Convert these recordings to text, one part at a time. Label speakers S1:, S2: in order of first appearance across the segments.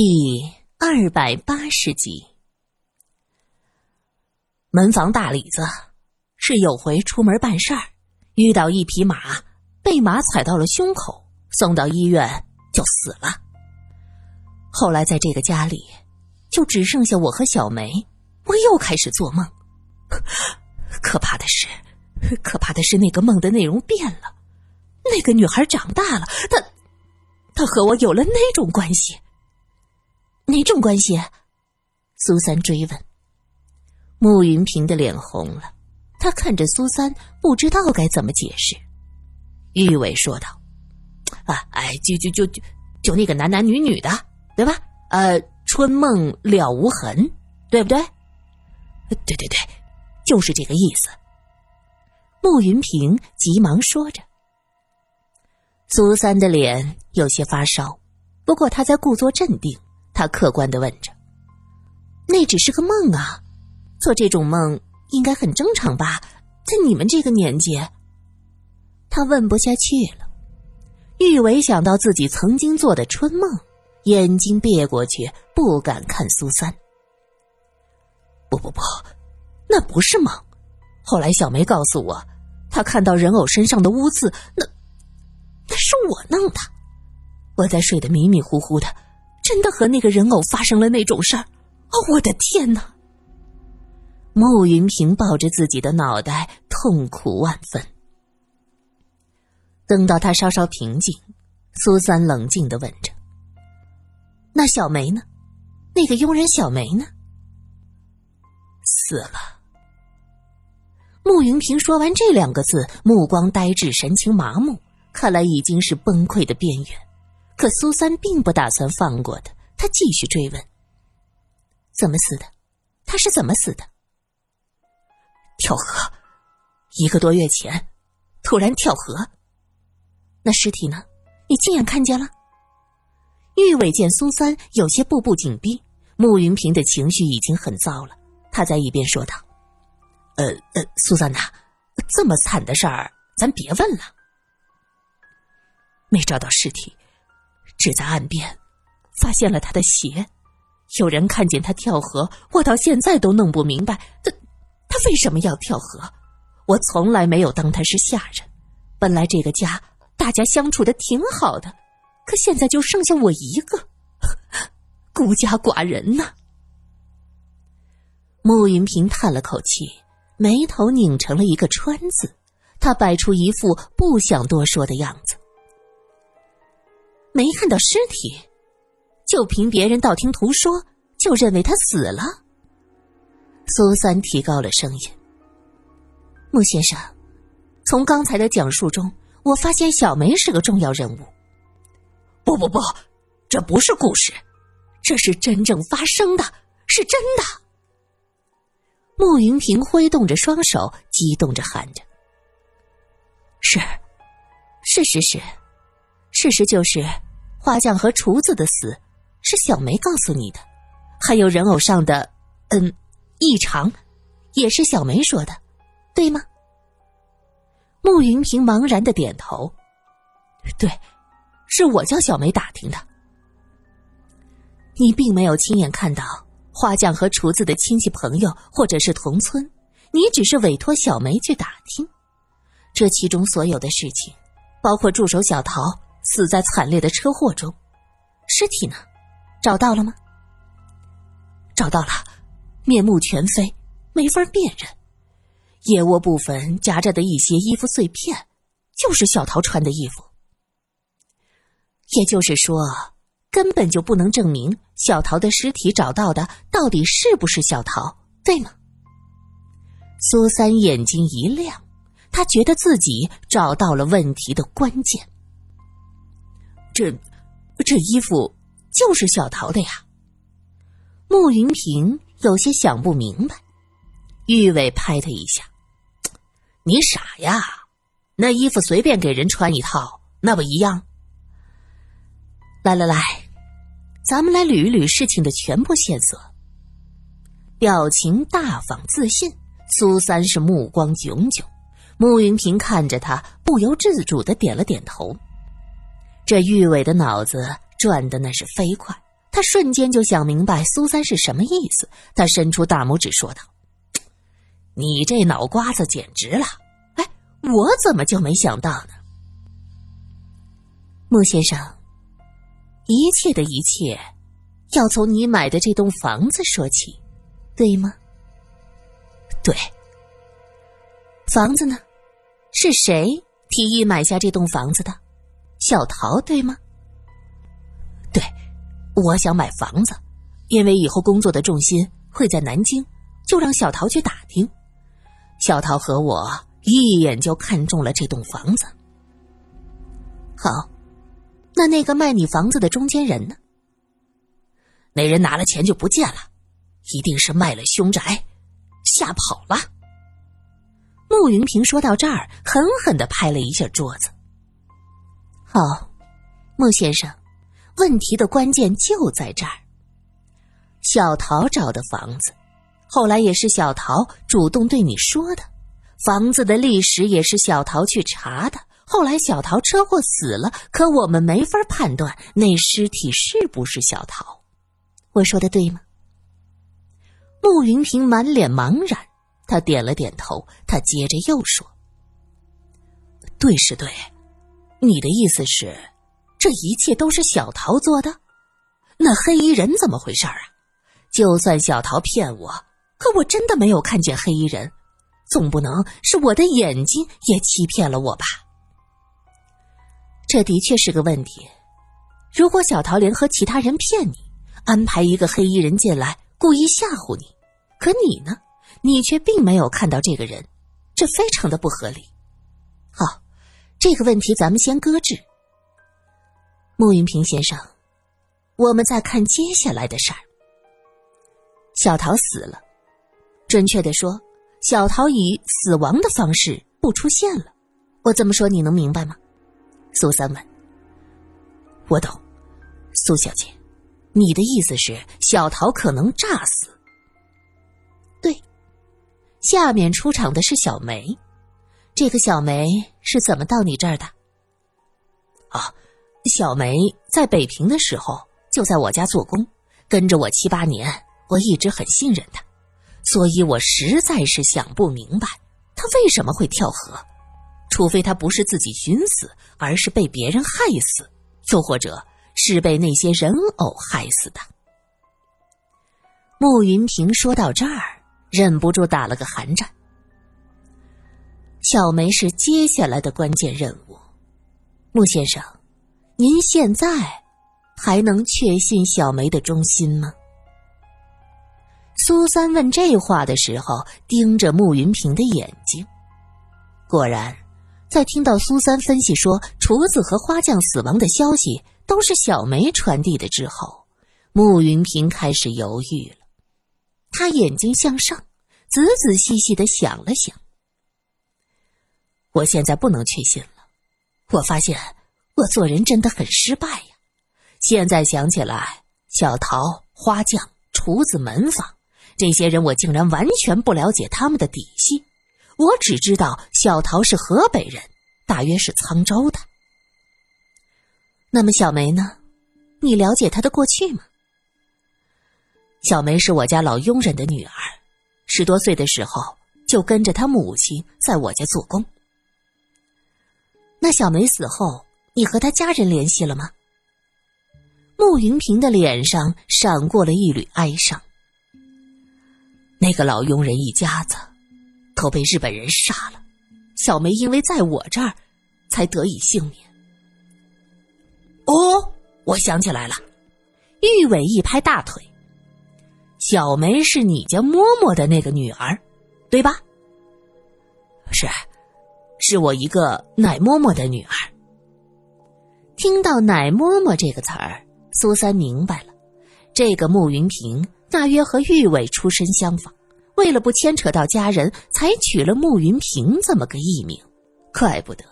S1: 第二百八十集，门房大李子是有回出门办事儿，遇到一匹马，被马踩到了胸口，送到医院就死了。后来在这个家里，就只剩下我和小梅，我又开始做梦。可怕的是，可怕的是那个梦的内容变了，那个女孩长大了，她，她和我有了那种关系。哪种关系？苏三追问。慕云平的脸红了，他看着苏三，不知道该怎么解释。玉伟说道：“啊，哎，就就就就就那个男男女女的，对吧？呃，春梦了无痕，对不对？对对对，就是这个意思。”慕云平急忙说着。苏三的脸有些发烧，不过他在故作镇定。他客观的问着：“那只是个梦啊，做这种梦应该很正常吧？在你们这个年纪。”他问不下去了。玉伟想到自己曾经做的春梦，眼睛别过去，不敢看苏三。不不不，那不是梦。后来小梅告诉我，她看到人偶身上的污渍，那那是我弄的。我在睡得迷迷糊糊的。真的和那个人偶发生了那种事儿？哦，我的天哪！慕云平抱着自己的脑袋，痛苦万分。等到他稍稍平静，苏三冷静的问着：“那小梅呢？那个佣人小梅呢？”死了。慕云平说完这两个字，目光呆滞，神情麻木，看来已经是崩溃的边缘。可苏三并不打算放过他，他继续追问：“怎么死的？他是怎么死的？”跳河，一个多月前，突然跳河。那尸体呢？你亲眼看见了？玉伟见苏三有些步步紧逼，慕云平的情绪已经很糟了，他在一边说道：“呃呃，苏三呐，这么惨的事儿，咱别问了。没找到尸体。”只在岸边发现了他的鞋，有人看见他跳河，我到现在都弄不明白他他为什么要跳河。我从来没有当他是下人，本来这个家大家相处的挺好的，可现在就剩下我一个，孤家寡人呢。慕云平叹了口气，眉头拧成了一个川字，他摆出一副不想多说的样子。没看到尸体，就凭别人道听途说就认为他死了。苏三提高了声音：“穆先生，从刚才的讲述中，我发现小梅是个重要人物。不不不，这不是故事，这是真正发生的，是真的。”慕云平挥动着双手，激动着喊着：“是，事实是，事实就是。”花匠和厨子的死是小梅告诉你的，还有人偶上的嗯异常，也是小梅说的，对吗？慕云平茫然的点头，对，是我叫小梅打听的。你并没有亲眼看到花匠和厨子的亲戚朋友或者是同村，你只是委托小梅去打听，这其中所有的事情，包括助手小桃。死在惨烈的车祸中，尸体呢？找到了吗？找到了，面目全非，没法辨认。腋窝部分夹着的一些衣服碎片，就是小桃穿的衣服。也就是说，根本就不能证明小桃的尸体找到的到底是不是小桃，对吗？苏三眼睛一亮，他觉得自己找到了问题的关键。这，这衣服就是小桃的呀。慕云平有些想不明白。玉伟拍他一下：“你傻呀？那衣服随便给人穿一套，那不一样？”来来来，咱们来捋一捋事情的全部线索。表情大方自信，苏三是目光炯炯。慕云平看着他，不由自主的点了点头。这玉伟的脑子转的那是飞快，他瞬间就想明白苏三是什么意思。他伸出大拇指说道：“你这脑瓜子简直了！哎，我怎么就没想到呢？”穆先生，一切的一切，要从你买的这栋房子说起，对吗？对。房子呢？是谁提议买下这栋房子的？小桃，对吗？对，我想买房子，因为以后工作的重心会在南京，就让小桃去打听。小桃和我一眼就看中了这栋房子。好，那那个卖你房子的中间人呢？那人拿了钱就不见了，一定是卖了凶宅，吓跑了。穆云平说到这儿，狠狠的拍了一下桌子。好，穆先生，问题的关键就在这儿。小桃找的房子，后来也是小桃主动对你说的，房子的历史也是小桃去查的。后来小桃车祸死了，可我们没法判断那尸体是不是小桃。我说的对吗？穆云平满脸茫然。他点了点头，他接着又说：“对是对，你的意思是，这一切都是小桃做的？那黑衣人怎么回事啊？就算小桃骗我，可我真的没有看见黑衣人，总不能是我的眼睛也欺骗了我吧？这的确是个问题。如果小桃联合其他人骗你，安排一个黑衣人进来，故意吓唬你，可你呢？”你却并没有看到这个人，这非常的不合理。这个问题咱们先搁置。穆云平先生，我们再看接下来的事儿。小桃死了，准确的说，小桃以死亡的方式不出现了。我这么说你能明白吗？苏三问。我懂，苏小姐，你的意思是小桃可能诈死？对下面出场的是小梅，这个小梅是怎么到你这儿的？啊，小梅在北平的时候就在我家做工，跟着我七八年，我一直很信任她，所以我实在是想不明白她为什么会跳河，除非她不是自己寻死，而是被别人害死，又或者是被那些人偶害死的。穆云平说到这儿。忍不住打了个寒战。小梅是接下来的关键任务，穆先生，您现在还能确信小梅的忠心吗？苏三问这话的时候，盯着穆云平的眼睛。果然，在听到苏三分析说厨子和花匠死亡的消息都是小梅传递的之后，穆云平开始犹豫了。他眼睛向上，仔仔细细的想了想。我现在不能确信了，我发现我做人真的很失败呀。现在想起来，小桃、花匠、厨子、门房这些人，我竟然完全不了解他们的底细。我只知道小桃是河北人，大约是沧州的。那么小梅呢？你了解她的过去吗？小梅是我家老佣人的女儿，十多岁的时候就跟着她母亲在我家做工。那小梅死后，你和她家人联系了吗？穆云平的脸上闪过了一缕哀伤。那个老佣人一家子都被日本人杀了，小梅因为在我这儿，才得以幸免。哦，我想起来了，玉伟一拍大腿。小梅是你家嬷嬷的那个女儿，对吧？是，是我一个奶嬷嬷的女儿。听到“奶嬷嬷”这个词儿，苏三明白了，这个穆云平大约和玉伟出身相仿，为了不牵扯到家人，才取了穆云平这么个艺名。怪不得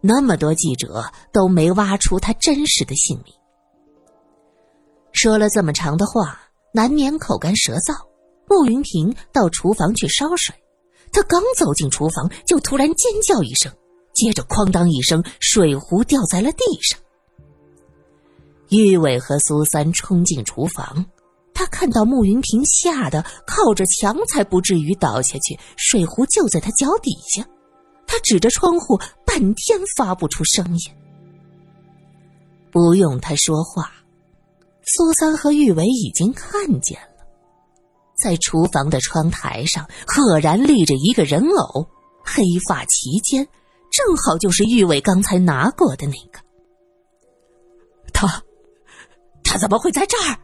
S1: 那么多记者都没挖出他真实的姓名。说了这么长的话。难免口干舌燥，穆云平到厨房去烧水。他刚走进厨房，就突然尖叫一声，接着哐当一声，水壶掉在了地上。玉伟和苏三冲进厨房，他看到慕云平，吓得靠着墙才不至于倒下去，水壶就在他脚底下。他指着窗户，半天发不出声音。不用他说话，苏三和玉伟已经看见了，在厨房的窗台上赫然立着一个人偶，黑发齐肩，正好就是玉伟刚才拿过的那个。他。他怎么会在这儿？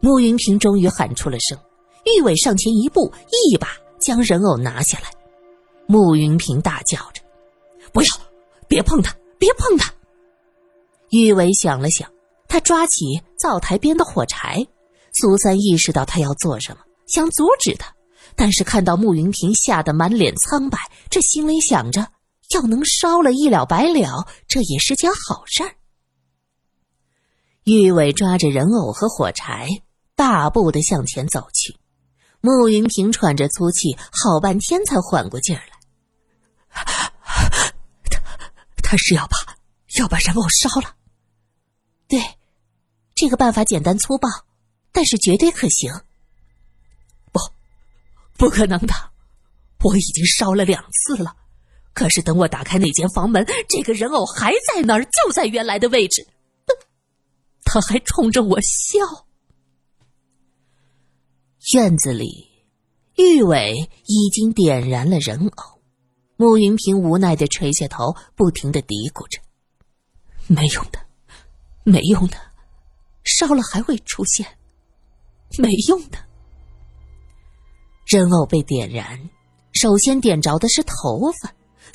S1: 慕云平终于喊出了声。玉伟上前一步，一把将人偶拿下来。慕云平大叫着：“不要，别碰他，别碰他！”玉伟想了想，他抓起灶台边的火柴。苏三意识到他要做什么，想阻止他，但是看到慕云平吓得满脸苍白，这心里想着：要能烧了，一了百了，这也是件好事儿。玉伟抓着人偶和火柴，大步的向前走去。慕云平喘着粗气，好半天才缓过劲儿来。他他是要把要把人偶烧了。对，这个办法简单粗暴，但是绝对可行。不，不可能的，我已经烧了两次了。可是等我打开那间房门，这个人偶还在那儿，就在原来的位置。他还冲着我笑。院子里，玉伟已经点燃了人偶，慕云平无奈的垂下头，不停的嘀咕着：“没用的，没用的，烧了还会出现，没用的。”人偶被点燃，首先点着的是头发。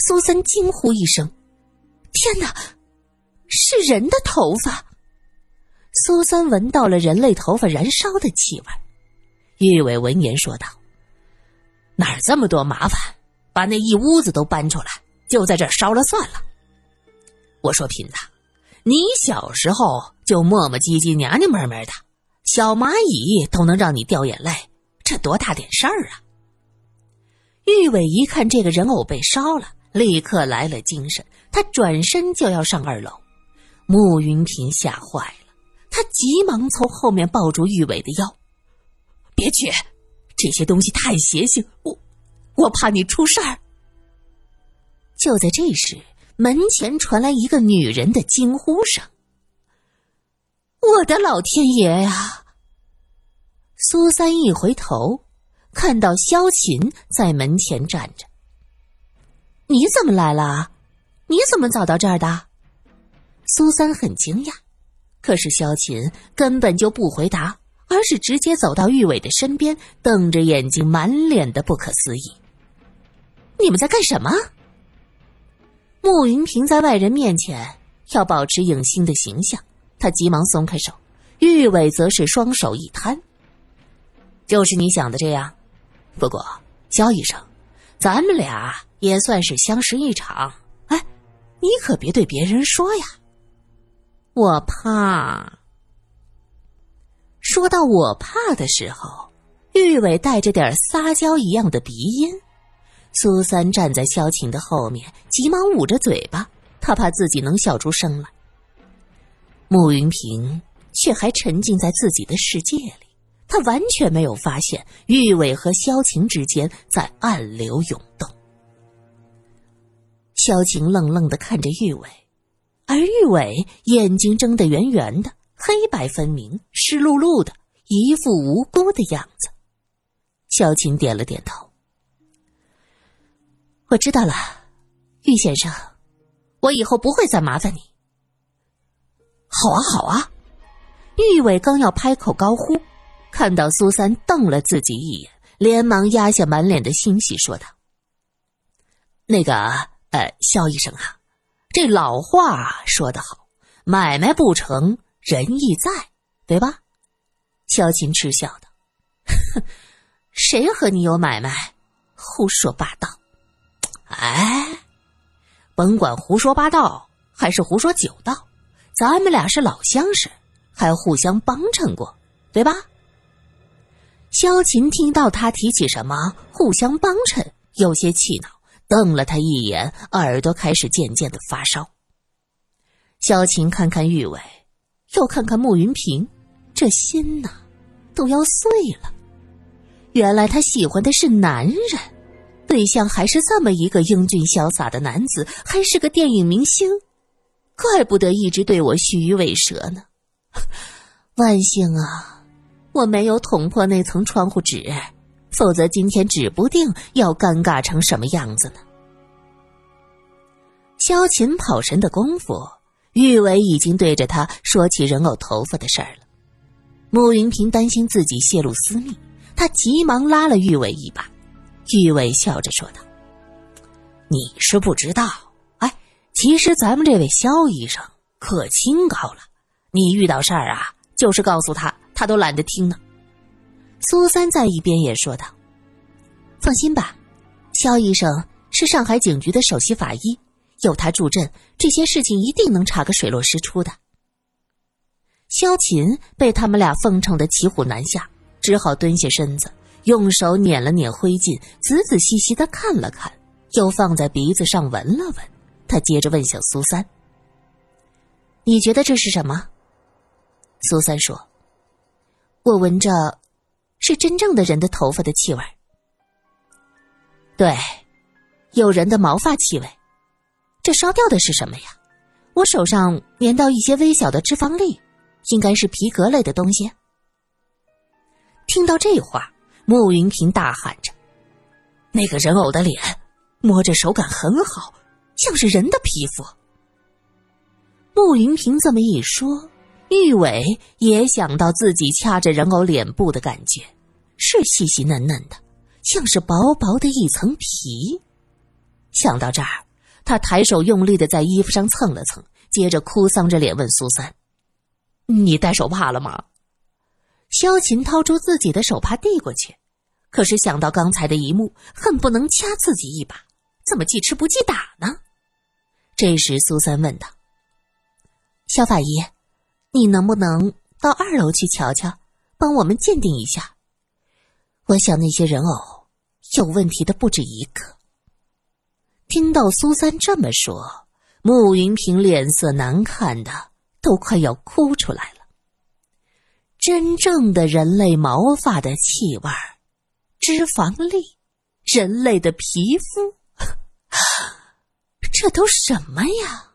S1: 苏三惊呼一声：“天哪，是人的头发！”苏三闻到了人类头发燃烧的气味，玉伟闻言说道：“哪儿这么多麻烦？把那一屋子都搬出来，就在这烧了算了。”我说：“贫子，你小时候就磨磨唧唧、娘娘们们的，小蚂蚁都能让你掉眼泪，这多大点事儿啊！”玉伟一看这个人偶被烧了，立刻来了精神，他转身就要上二楼，慕云平吓坏了。他急忙从后面抱住玉伟的腰，别去，这些东西太邪性，我我怕你出事儿。就在这时，门前传来一个女人的惊呼声：“我的老天爷呀！”苏三一回头，看到萧琴在门前站着。“你怎么来了？你怎么找到这儿的？”苏三很惊讶。可是萧琴根本就不回答，而是直接走到玉伟的身边，瞪着眼睛，满脸的不可思议。你们在干什么？慕云平在外人面前要保持影星的形象，他急忙松开手，玉伟则是双手一摊。就是你想的这样，不过肖医生，咱们俩也算是相识一场。哎，你可别对别人说呀。我怕。说到我怕的时候，玉伟带着点撒娇一样的鼻音。苏三站在萧晴的后面，急忙捂着嘴巴，他怕自己能笑出声来。慕云平却还沉浸在自己的世界里，他完全没有发现玉伟和萧晴之间在暗流涌动。萧晴愣愣的看着玉伟。而玉伟眼睛睁得圆圆的，黑白分明，湿漉漉的，一副无辜的样子。萧晴点了点头：“我知道了，玉先生，我以后不会再麻烦你。”“好啊，好啊！”玉伟刚要拍口高呼，看到苏三瞪了自己一眼，连忙压下满脸的欣喜，说道：“那个，呃，肖医生啊。”这老话说得好，买卖不成仁义在，对吧？萧琴嗤笑道：“哼，谁和你有买卖？胡说八道！哎，甭管胡说八道还是胡说九道，咱们俩是老相识，还互相帮衬过，对吧？”萧琴听到他提起什么互相帮衬，有些气恼。瞪了他一眼，耳朵开始渐渐的发烧。萧晴看看玉伟，又看看慕云平，这心呐，都要碎了。原来他喜欢的是男人，对象还是这么一个英俊潇洒的男子，还是个电影明星，怪不得一直对我虚与委蛇呢。万幸啊，我没有捅破那层窗户纸，否则今天指不定要尴尬成什么样子呢。萧琴跑神的功夫，玉伟已经对着他说起人偶头发的事儿了。慕云平担心自己泄露私密。他急忙拉了玉伟一把，玉伟笑着说道：“你是不知道，哎，其实咱们这位肖医生可清高了。你遇到事儿啊，就是告诉他，他都懒得听呢。”苏三在一边也说道：“放心吧，肖医生是上海警局的首席法医，有他助阵，这些事情一定能查个水落石出的。”萧琴被他们俩奉承的骑虎难下。只好蹲下身子，用手捻了捻灰烬，仔仔细细的看了看，又放在鼻子上闻了闻。他接着问向苏三：“你觉得这是什么？”苏三说：“我闻着，是真正的人的头发的气味。对，有人的毛发气味。这烧掉的是什么呀？我手上粘到一些微小的脂肪粒，应该是皮革类的东西。”听到这话，慕云平大喊着：“那个人偶的脸，摸着手感很好，像是人的皮肤。”慕云平这么一说，玉伟也想到自己掐着人偶脸部的感觉，是细细嫩嫩的，像是薄薄的一层皮。想到这儿，他抬手用力的在衣服上蹭了蹭，接着哭丧着脸问苏三：“你戴手帕了吗？”萧琴掏出自己的手帕递过去，可是想到刚才的一幕，恨不能掐自己一把，怎么记吃不记打呢？这时苏三问道：“萧法医，你能不能到二楼去瞧瞧，帮我们鉴定一下？我想那些人偶有问题的不止一个。”听到苏三这么说，慕云平脸色难看的都快要哭出来了。真正的人类毛发的气味脂肪粒，人类的皮肤，这都什么呀？